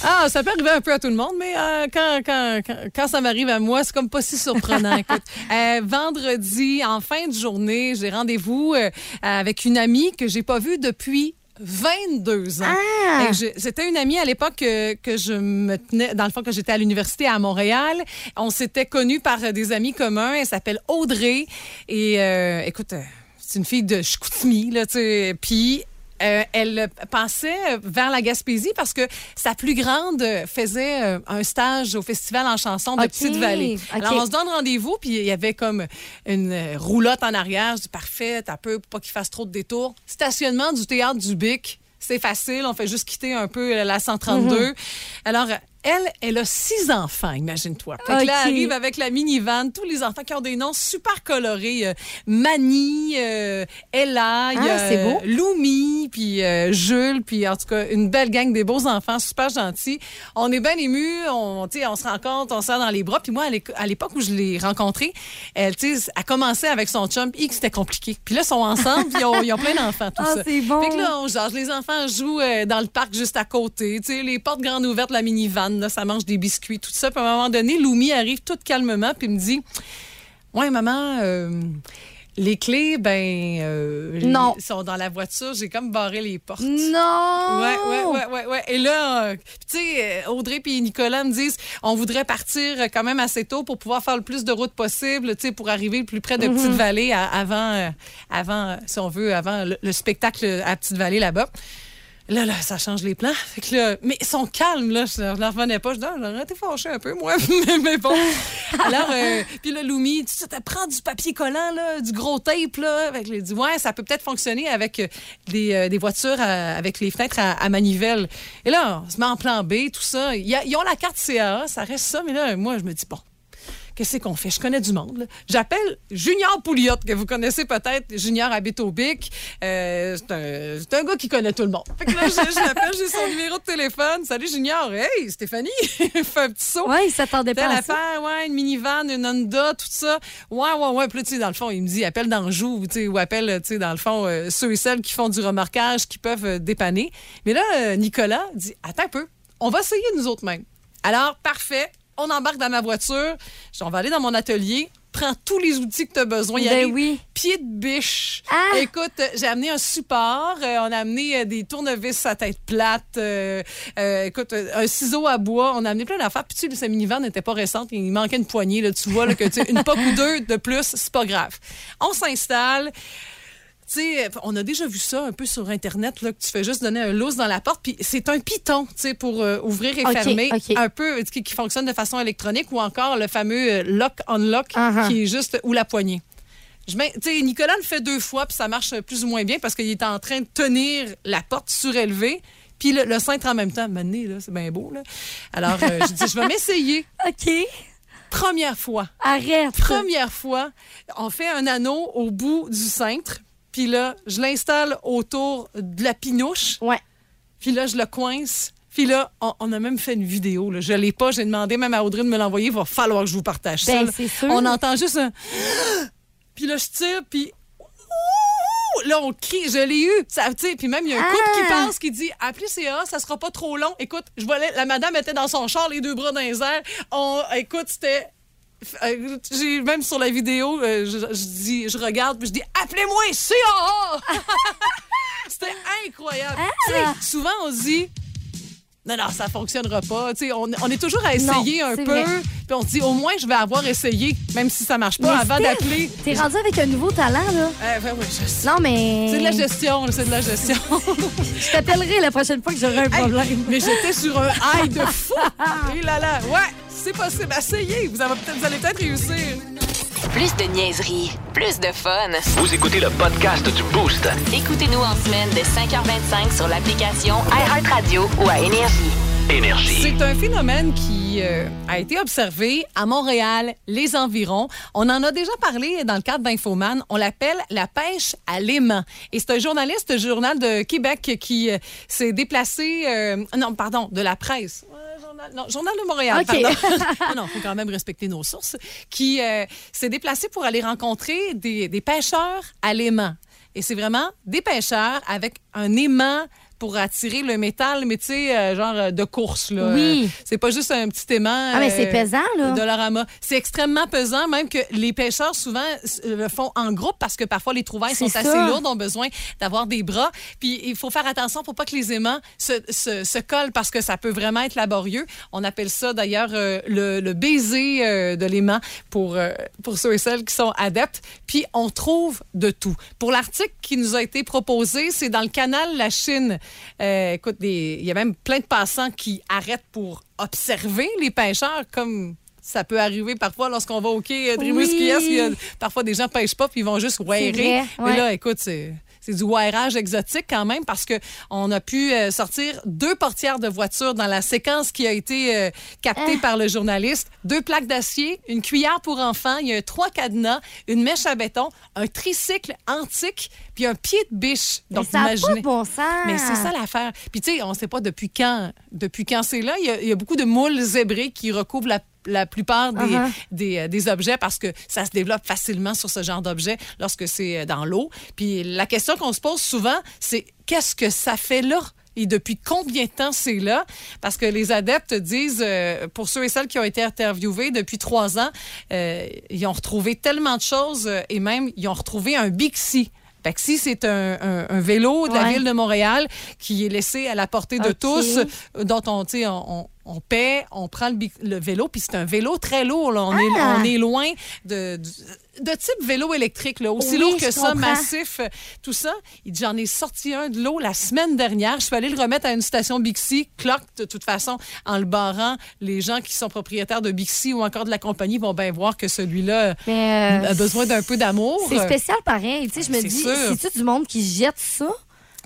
Ah, ça peut arriver un peu à tout le monde, mais euh, quand, quand, quand, quand ça m'arrive à moi, c'est comme pas si surprenant. Écoute, euh, vendredi, en fin de journée, j'ai rendez-vous euh, avec une amie que j'ai pas vue depuis 22 ans. Ah! C'était une amie à l'époque que, que je me tenais, dans le fond, que j'étais à l'université à Montréal. On s'était connus par des amis communs. Elle s'appelle Audrey. Et euh, écoute, euh, c'est une fille de Chicoutimi, là, tu sais. Puis. Euh, elle pensait vers la Gaspésie parce que sa plus grande faisait euh, un stage au festival en chanson de Petite-Vallée. Alors, on se donne rendez-vous, puis il y avait comme une euh, roulotte en arrière. Je dis, parfait, t'as peu pour pas qu'il fasse trop de détours. Stationnement du théâtre du Bic, c'est facile. On fait juste quitter un peu la 132. Alors, elle, elle a six enfants, imagine-toi. Fait que là, elle arrive avec la minivan, tous les enfants qui ont des noms super colorés. Euh, Mani, euh, Ella, Ah, c'est beau. euh, Loumi, puis Jules, puis en tout cas, une belle gang des beaux enfants, super gentils. On est bien émus, on, on se rencontre, on se serre dans les bras. Puis moi, à l'époque où je l'ai rencontrée, elle, tu sais, a commencé avec son chum, que c'était compliqué. Puis là, ils sont ensemble, puis ils ont, ils ont plein d'enfants, tout Ah, ça. bon. Fait que là, on jase. Les enfants jouent dans le parc juste à côté. Tu sais, les portes grandes ouvertes, la minivan, là, ça mange des biscuits, tout ça. Puis à un moment donné, Loumi arrive tout calmement, puis me dit Ouais, maman, euh, les clés, ben, euh, Non. ils sont dans la voiture. J'ai comme barré les portes. Non! Ouais, ouais, ouais, ouais, ouais. Et là, euh, tu sais, euh, Audrey puis Nicolas me disent, on voudrait partir quand même assez tôt pour pouvoir faire le plus de routes possible, tu sais, pour arriver le plus près de Petite-Vallée à- avant, euh, avant, euh, si on veut, avant le, le spectacle à Petite-Vallée là-bas. Là, là, ça change les plans. Fait que là, mais ils sont calmes, là. Je ne revenais pas. Je dis, Ah, j'aurais été fâchée un peu, moi. mais, bon. Alors, euh, puis là, Loumi, tu sais, prends du papier collant, là, du gros tape, là. Fait que ouais, ça peut peut-être fonctionner avec euh, des, euh, des voitures à- avec les fenêtres à, à manivelle. Et là, on se met en plan B, tout ça. Ils ont la carte CAA, ça reste ça, mais là, moi, je me dis, bon. Qu'est-ce qu'on fait? Je connais du monde. là. J'appelle Junior Pouliot, que vous connaissez peut-être. Junior habite au Bic. Euh, c'est un, c'est un gars qui connaît tout le monde. Fait que là, je, je l'appelle, j'ai son numéro de téléphone. Salut Junior. Hey, Stéphanie. Fais un petit saut. Ouais, il s'attendait pas à ça. ouais, une minivan, une Honda, tout ça. Ouais, ouais, ouais. Puis là, tu sais, dans le fond, il me dit, appelle d'Anjou, ou appelle, tu sais, dans le fond, euh, ceux et celles qui font du remorquage, qui peuvent euh, dépanner. Mais là, Nicolas dit, attends un peu, on va essayer nous autres mêmes. Alors, parfait, on embarque dans ma voiture, Je dis, on va aller dans mon atelier, prends tous les outils que tu as besoin. Il y a Ben des oui. pieds de biche. Ah! Écoute, euh, j'ai amené un support, euh, on a amené euh, des tournevis à tête plate, euh, euh, écoute, un ciseau à bois, on a amené plein d'affaires. Puis tu sais, sa minivan n'était pas récente, il manquait une poignée, là, tu vois, là, que tu sais, une poque ou deux de plus, c'est pas grave. On s'installe. Tu sais, on a déjà vu ça un peu sur Internet, là, que tu fais juste donner un lousse dans la porte, puis c'est un piton, tu sais, pour euh, ouvrir et fermer, un peu, qui, qui fonctionne de façon électronique, ou encore le fameux euh, lock-unlock, Uh-huh. qui est juste, ou la poignée. Je Nicolas le fait deux fois, puis ça marche plus ou moins bien parce qu'il est en train de tenir la porte surélevée, puis le, le cintre en même temps. Maintenant, là, c'est bien beau, là. Alors, euh, je dis, je vais m'essayer. OK. Première fois. Arrête. Première fois, on fait un anneau au bout du cintre, puis là, je l'installe autour de la pinouche, Ouais. puis là, je le coince. Puis là, on, on a même fait une vidéo. Là. Je l'ai pas. J'ai demandé même à Audrey de me l'envoyer. Il va falloir que je vous partage ça. Ben, c'est sûr. On entend juste un... Puis là, je tire, puis... Là, on crie, je l'ai eu. Ça, puis même, il y a un couple qui Ah! passe qui dit Appelez CA, ça sera pas trop long. Écoute, je voyais, la madame était dans son char, les deux bras dans les airs. On, écoute, c'était. Euh, J'ai même sur la vidéo, euh, je, je dis, je regarde, puis je dis Appelez-moi CA! C'était incroyable. Sais, souvent, on se dit. Non, non, ça fonctionnera pas. Tu sais, on, on est toujours à essayer Non, un peu. vrai. Puis on se dit, au moins, je vais avoir essayé, même si ça marche pas, Mais avant d'appeler. T'es rendu avec un nouveau talent, là. Euh, ben oui, je sais. Non, mais. C'est de la gestion, là, c'est de la gestion. Je t'appellerai la prochaine fois que j'aurai un problème. Mais j'étais sur un high de fou. Et là là, ouais, c'est possible. Essayez, vous, avez peut-être- vous allez peut-être réussir. Plus de niaiserie, plus de fun. Vous écoutez le podcast du Boost. Écoutez-nous en semaine de 5h25 sur l'application iHeartRadio ou à Énergie. Énergie. C'est un phénomène qui euh, a été observé à Montréal, les environs. On en a déjà parlé dans le cadre d'Infoman. On l'appelle la pêche à l'aimant. Et c'est un journaliste du Journal de Québec qui euh, s'est déplacé... euh, non, pardon, de la presse. Journal, non, Journal de Montréal, OK. pardon. Ah non, il faut quand même respecter nos sources. Qui euh, s'est déplacé pour aller rencontrer des, des pêcheurs à l'aimant. Et c'est vraiment des pêcheurs avec un aimant pour attirer le métal, mais tu sais, euh, genre euh, de course. Là. Oui. Euh, c'est pas juste un petit aimant. Ah, mais c'est pesant, là. de Dollarama. C'est extrêmement pesant, même que les pêcheurs souvent le font en groupe parce que parfois les trouvailles sont assez lourdes, ont besoin d'avoir des bras. Puis il faut faire attention pour pas que les aimants se, se, se collent parce que ça peut vraiment être laborieux. On appelle ça d'ailleurs euh, le, le baiser euh, de l'aimant pour, pour ceux et celles qui sont adeptes. Puis on trouve de tout. Pour l'article qui nous a été proposé, c'est dans le canal La Chine. Euh, écoute, il y a même plein de passants qui arrêtent pour observer les pêcheurs comme ça peut arriver parfois lorsqu'on va au quai euh, de Oui. parfois des gens pêchent pas puis ils vont juste wairer. Mais là, écoute, c'est c'est du wairage exotique quand même parce que on a pu euh, sortir deux portières de voiture dans la séquence qui a été euh, captée Ah. par le journaliste. Deux plaques d'acier, une cuillère pour enfants, il y a trois cadenas, une mèche à béton, un tricycle antique, puis un pied de biche. Mais Donc, ça n'a pas imaginez. de bon sens. Mais c'est ça l'affaire. Puis tu sais, on ne sait pas depuis quand, depuis quand c'est là. Il y, a, il y a beaucoup de moules zébrés qui recouvrent la, la plupart des, Uh-huh. des, euh, des objets parce que ça se développe facilement sur ce genre d'objet lorsque c'est euh, dans l'eau. Puis la question qu'on se pose souvent, c'est qu'est-ce que ça fait là? Et depuis combien de temps c'est là? Parce que les adeptes disent, euh, pour ceux et celles qui ont été interviewés depuis trois ans, euh, ils ont retrouvé tellement de choses euh, et même ils ont retrouvé un Bixi. Bixi, c'est un, un- un vélo de la ville de Montréal qui est laissé à la portée de tous, dont on, on, on- on paie, on prend le, vélo, puis c'est un vélo très lourd. là. On, est, Ah! on est loin de, type vélo électrique, là, aussi Oui, lourd que ça, comprends. massif, euh, tout ça. J'en ai sorti un de l'eau la semaine dernière. Je suis allée le remettre à une station Bixi. Clock, de toute façon, en le barrant, les gens qui sont propriétaires de Bixi ou encore de la compagnie vont bien voir que celui-là Mais, euh, a besoin d'un peu d'amour. C'est spécial pareil. Tu sais, je me dis, c'est-tu du monde qui jette ça?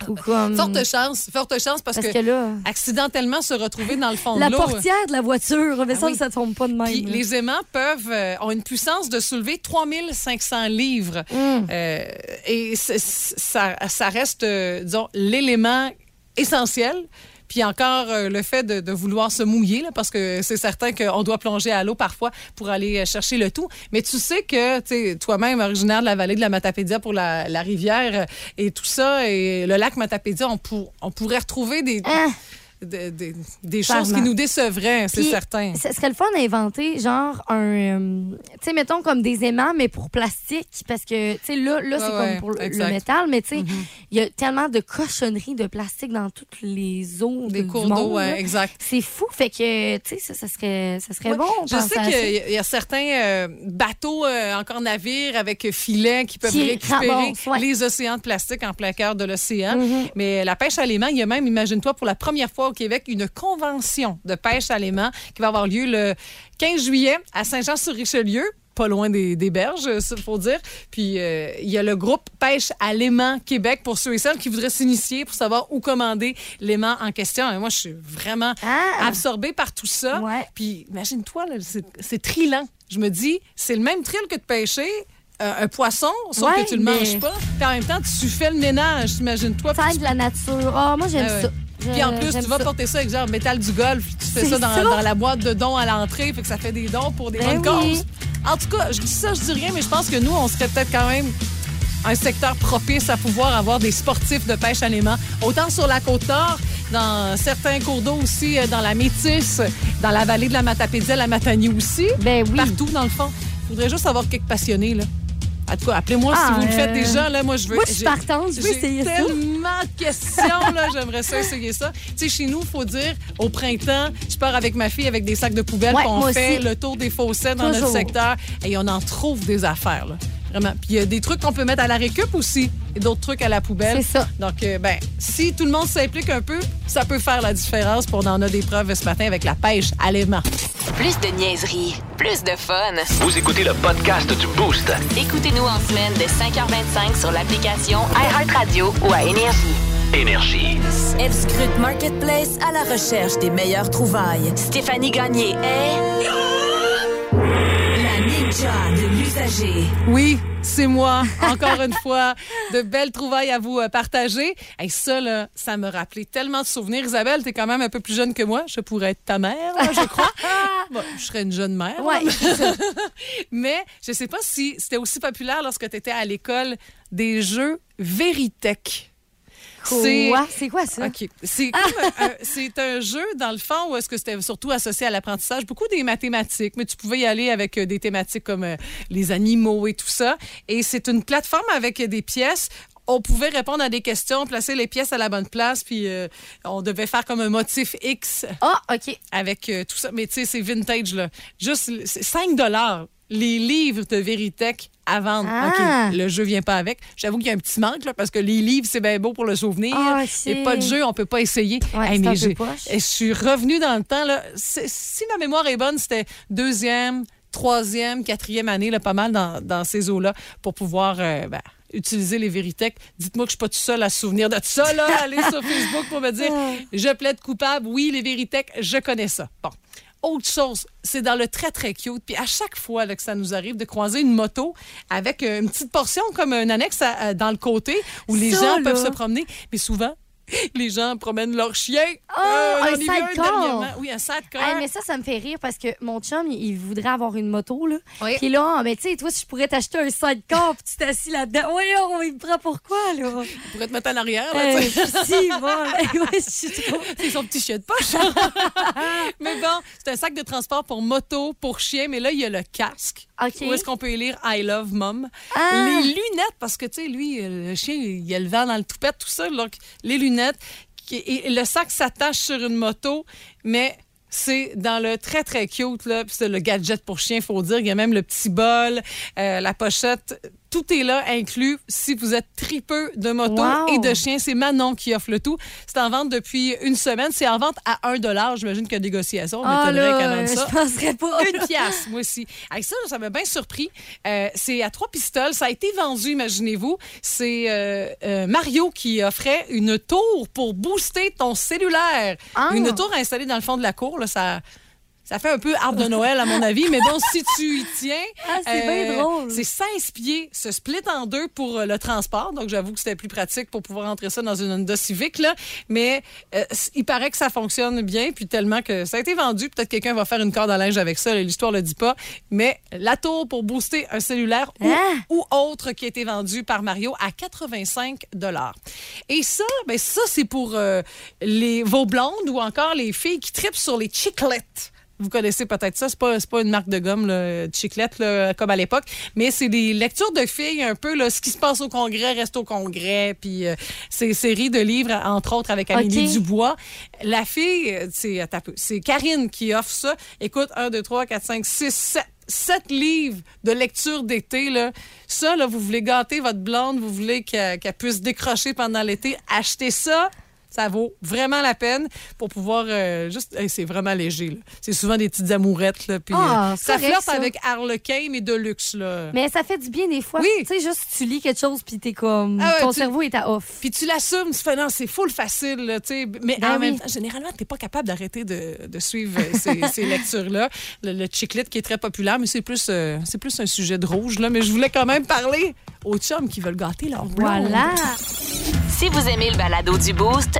Ou comme... Forte chance, forte chance parce, Parce que, que là, accidentellement se retrouver dans le fond la de l'eau. portière de la voiture, mais Ah ça, oui. ça tombe pas de même. Puis les aimants peuvent euh, ont une puissance de soulever 3500 livres. Hum. Euh, et ça, ça reste, euh, disons, l'élément essentiel. Puis encore euh, le fait de, vouloir se mouiller, là, parce que c'est certain qu'on doit plonger à l'eau parfois pour aller euh, chercher le tout. Mais tu sais que toi-même, originaire de la vallée de la Matapédia pour la, la rivière euh, et tout ça, et le lac Matapédia, on, pour- on pourrait retrouver des, Hein? Des, des- choses qui nous décevraient, c'est certain. Ce serait le fun d'inventer, genre, un. euh, tu sais, mettons comme des aimants, mais pour plastique. Parce que, tu sais, là, là c'est Ouais, ouais, comme pour le- exact. Mm-hmm. le métal, mais tu sais, il y a tellement de cochonneries de plastique dans toutes les eaux. Des du cours monde, d'eau, ouais, exact. C'est fou. Fait que, tu sais, ça, ça serait, ça serait bon. Je sais qu'il y a- il y a certains euh, bateaux, euh, encore navires, avec filets qui peuvent Qui récupérer les océans de plastique en plein cœur de l'océan. Mhm. Mais la pêche à l'aimant, il y a même, imagine-toi, pour la première fois au Québec, une convention de pêche à l'aimant qui va avoir lieu le 15 juillet à Saint-Jean-sur-Richelieu pas loin des, des berges, il faut dire. Puis, euh, il y a le groupe Pêche à l'aimant Québec pour ceux et celles qui voudraient s'initier pour savoir où commander l'aimant en question. Et moi, je suis vraiment Ah! absorbée par tout ça. Ouais. Puis imagine-toi, c'est- trillant. Je me dis, c'est le même thrill que de pêcher euh, un poisson, sauf Ouais, que tu le mais- manges pas. Puis en même temps, tu fais le ménage, imagine-toi. Tu- la nature. Ah, moi, j'aime Ah ça. Puis en plus, tu vas ça. porter ça avec genre métal du golf, tu fais ça dans, ça. dans la boîte de dons à l'entrée, fait que ça fait des dons pour des Ben bonnes oui. causes. En tout cas, je dis ça, je dis rien, mais je pense que nous, on serait peut-être quand même un secteur propice à pouvoir avoir des sportifs de pêche à l'aimant. Autant sur la côte nord, dans certains cours d'eau aussi, euh, dans la Métisse, dans la vallée de la Matapédia, la Matanie aussi. Ben oui. Partout, dans le fond. Il faudrait juste avoir quelques passionnés, là. En tout cas, appelez-moi Ah, si vous le faites euh, déjà. Là, moi, je veux. Moi, je suis partante. Je veux essayer ça. tellement de questions, là. J'aimerais ça essayer ça. Tu sais, chez nous, il faut dire, au printemps, je pars avec ma fille avec des sacs de poubelle, Ouais, on fait aussi. le tour des fossés dans notre secteur. Et on en trouve des affaires, là. Vraiment. Puis il y a des trucs qu'on peut mettre à la récup aussi, et d'autres trucs à la poubelle. C'est ça. Donc, euh, ben, si tout le monde s'implique un peu, ça peut faire la différence. Puis on en a des preuves ce matin avec la pêche à l'aimant. Plus de niaiserie, plus de fun. Vous écoutez le podcast du Boost. Écoutez-nous en semaine de 5h25 sur l'application iHeartRadio ou à Énergie. Énergie. Elle scrute Marketplace à la recherche des meilleures trouvailles. Stéphanie Gagné est... L'usager. Oui, c'est moi, encore une fois. De belles trouvailles à vous euh, partager. Et ça, là, ça me rappelait tellement de souvenirs. Isabelle, t'es quand même un peu plus jeune que moi. Je pourrais être ta mère, là, je crois. Bon, je serais une jeune mère. Ouais. Mais je sais pas si c'était aussi populaire lorsque tu étais à l'école des jeux Veritech. C'est- Quoi? C'est quoi ça? OK. C'est comme un, un- c'est un jeu, dans le fond, où est-ce que c'était surtout associé à l'apprentissage, beaucoup des mathématiques, mais tu pouvais y aller avec euh, des thématiques comme euh, les animaux et tout ça. Et c'est une plateforme avec euh, des pièces. On pouvait répondre à des questions, placer les pièces à la bonne place, puis euh, on devait faire comme un motif X Ah, OK. avec euh, tout ça. Mais tu sais, c'est vintage, là. Juste c'est 5 dollars les livres de Veritech à vendre. Ah. OK, le jeu vient pas avec. J'avoue qu'il y a un petit manque, là, parce que les livres, c'est bien beau pour le souvenir. Ah, Et pas de jeu, on peut pas essayer. Ouais, Hey, mais je suis revenue dans le temps. Là. Si ma mémoire est bonne, c'était deuxième, troisième, quatrième année, là, pas mal dans, dans ces eaux-là, pour pouvoir euh, ben, utiliser les Veritech. Dites-moi que je suis pas tout seul à se souvenir de ça. Là. Allez sur Facebook pour me dire je plaide coupable. Oui, les Veritech, je connais ça. Bon. Autre chose, c'est dans le très, très cute. Puis à chaque fois là, que ça nous arrive de croiser une moto avec euh, une petite portion comme un annexe à- à- dans le côté où les Ça, gens là. peuvent se promener. Mais souvent, les gens promènent leur chien. Ah, un j'en ai vu sidecar. Oui, un sidecar. Hey, mais ça, ça me fait rire parce que mon chum, il il voudrait avoir une moto, là. Oui. Puis là, mais tu sais, toi, si je pourrais t'acheter un sidecar puis tu t'assis là-dedans. Oui, on il me prend pourquoi, là? On pourrait te mettre en arrière. là, Euh, tu sais. si, bon. ouais. C'est son petit chien de poche. mais bon, c'est un sac de transport pour moto, pour chien. Mais là, il y a le casque. Où est-ce qu'on peut élire I love mom? Ah! Les lunettes, parce que, tu sais, lui, euh, le chien, il a le vent dans le toupette, tout ça. Donc, les lunettes. Et le sac s'attache sur une moto, mais c'est dans le très, très cute, là. Puis c'est le gadget pour chien, faut dire. Il y a même le petit bol, euh, la pochette Tout est là, inclus si vous êtes tripeux de moto Wow. et de chiens. C'est Manon qui offre le tout. C'est en vente depuis une semaine. C'est en vente à 1 J'imagine qu'il y a négociation. M'étonnerait qu'elle là, vende ça. je penserais pas. Une pièce, moi aussi. Avec ça, ça m'a bien surpris. Euh, c'est à trois pistoles. Ça a été vendu, imaginez-vous. C'est euh, euh, Mario qui offrait une tour pour booster ton cellulaire. Ah. Une tour installée dans le fond de la cour. Là, ça, ça fait un peu arbre de Noël, à mon avis. Mais bon, si tu y tiens... Ah, c'est bien drôle. C'est 16 pieds, se split en deux pour euh, le transport. Donc, j'avoue que c'était plus pratique pour pouvoir entrer ça dans une Honda Civic. Là. Mais euh, il paraît que ça fonctionne bien, puis tellement que ça a été vendu. Peut-être quelqu'un va faire une corde à linge avec ça. L'histoire le dit pas. Mais la tour pour booster un cellulaire ou, Hein? ou autre qui a été vendu par Mario à 85 Et ça, ben ça c'est pour euh, les, vos blondes ou encore les filles qui tripent sur les chiclettes. Vous connaissez peut-être ça, c'est pas, c'est pas une marque de gomme, là, de chiclette, là, comme à l'époque, mais c'est des lectures de filles un peu, là, ce qui se passe au congrès reste au congrès, puis euh, ces séries de livres, entre autres avec Amélie. Dubois. La fille, euh, c'est, Karine qui offre ça. Écoute, 1, 2, 3, 4, 5, 6, 7. Sept livres de lecture d'été, là. Ça, là, vous voulez gâter votre blonde, vous voulez qu'elle qu'elle puisse décrocher pendant l'été, achetez ça. Ça vaut vraiment la peine pour pouvoir euh, juste. hey, c'est vraiment léger. C'est souvent des petites amourettes. Là, puis, Ah, euh, ça correct, flirte ça. avec Harlequin, mais de luxe. Là. Mais ça fait du bien des fois. Oui. Tu sais, juste tu lis quelque chose puis t'es comme. Ah ouais, ton tu- cerveau est à off. Puis tu l'assumes, tu fais non, c'est full facile, là, tu sais. Mais Ben en même oui. temps, généralement, tu n'es pas capable d'arrêter de, de suivre euh, ces, ces lectures-là. Le, le chiclette qui est très populaire, mais c'est plus, euh, c'est plus un sujet de rouge, là. Mais je voulais quand même parler aux chums qui veulent gâter leur blonde. Voilà. Si vous aimez le balado du Boost,